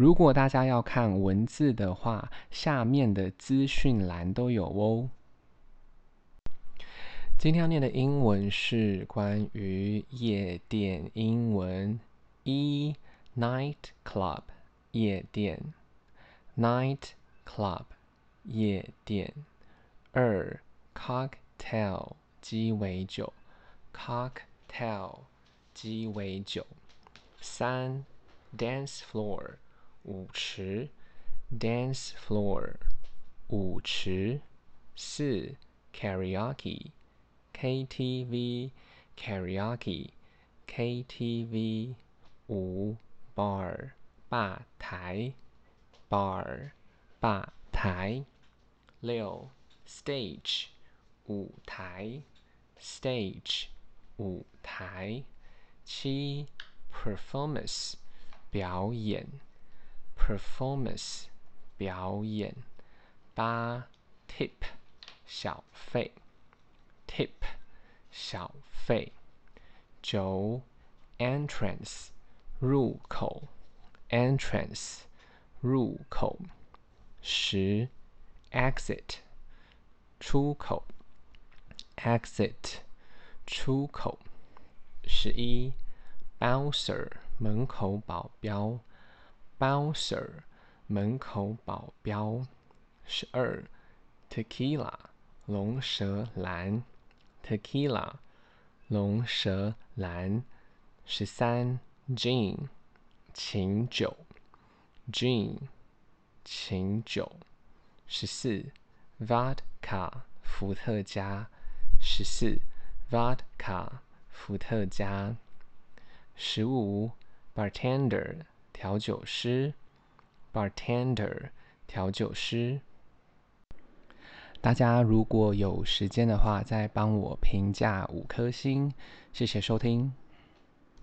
如果大家要看文字的话，下面的资讯栏都有哦。今天要念的英文是关于夜店英文：一，night club，夜店；night club，夜店。二，cocktail，鸡尾酒；cocktail，鸡尾酒。三，dance floor，舞池；dance floor，舞池。四，karaoke。KTV karaoke KTV 五 bar 吧台 bar 吧台六 stage 舞台 stage 舞台七 performance 表演 performance 表演八 tip 小费 tip 小费，九，entrance 入口，entrance 入口，十，exit 出口，exit 出口，十一，bouncer 门口保镖 ，bouncer 门口保镖，十二，tequila 龙舌兰。Tequila，龙舌兰。十三，Gin，琴酒。Gin，琴酒。十四，Vodka，伏特加。十四，Vodka，伏特加。十五，Bartender，调酒师。Bartender，调酒师。大家如果有时间的话，再帮我评价五颗星，谢谢收听。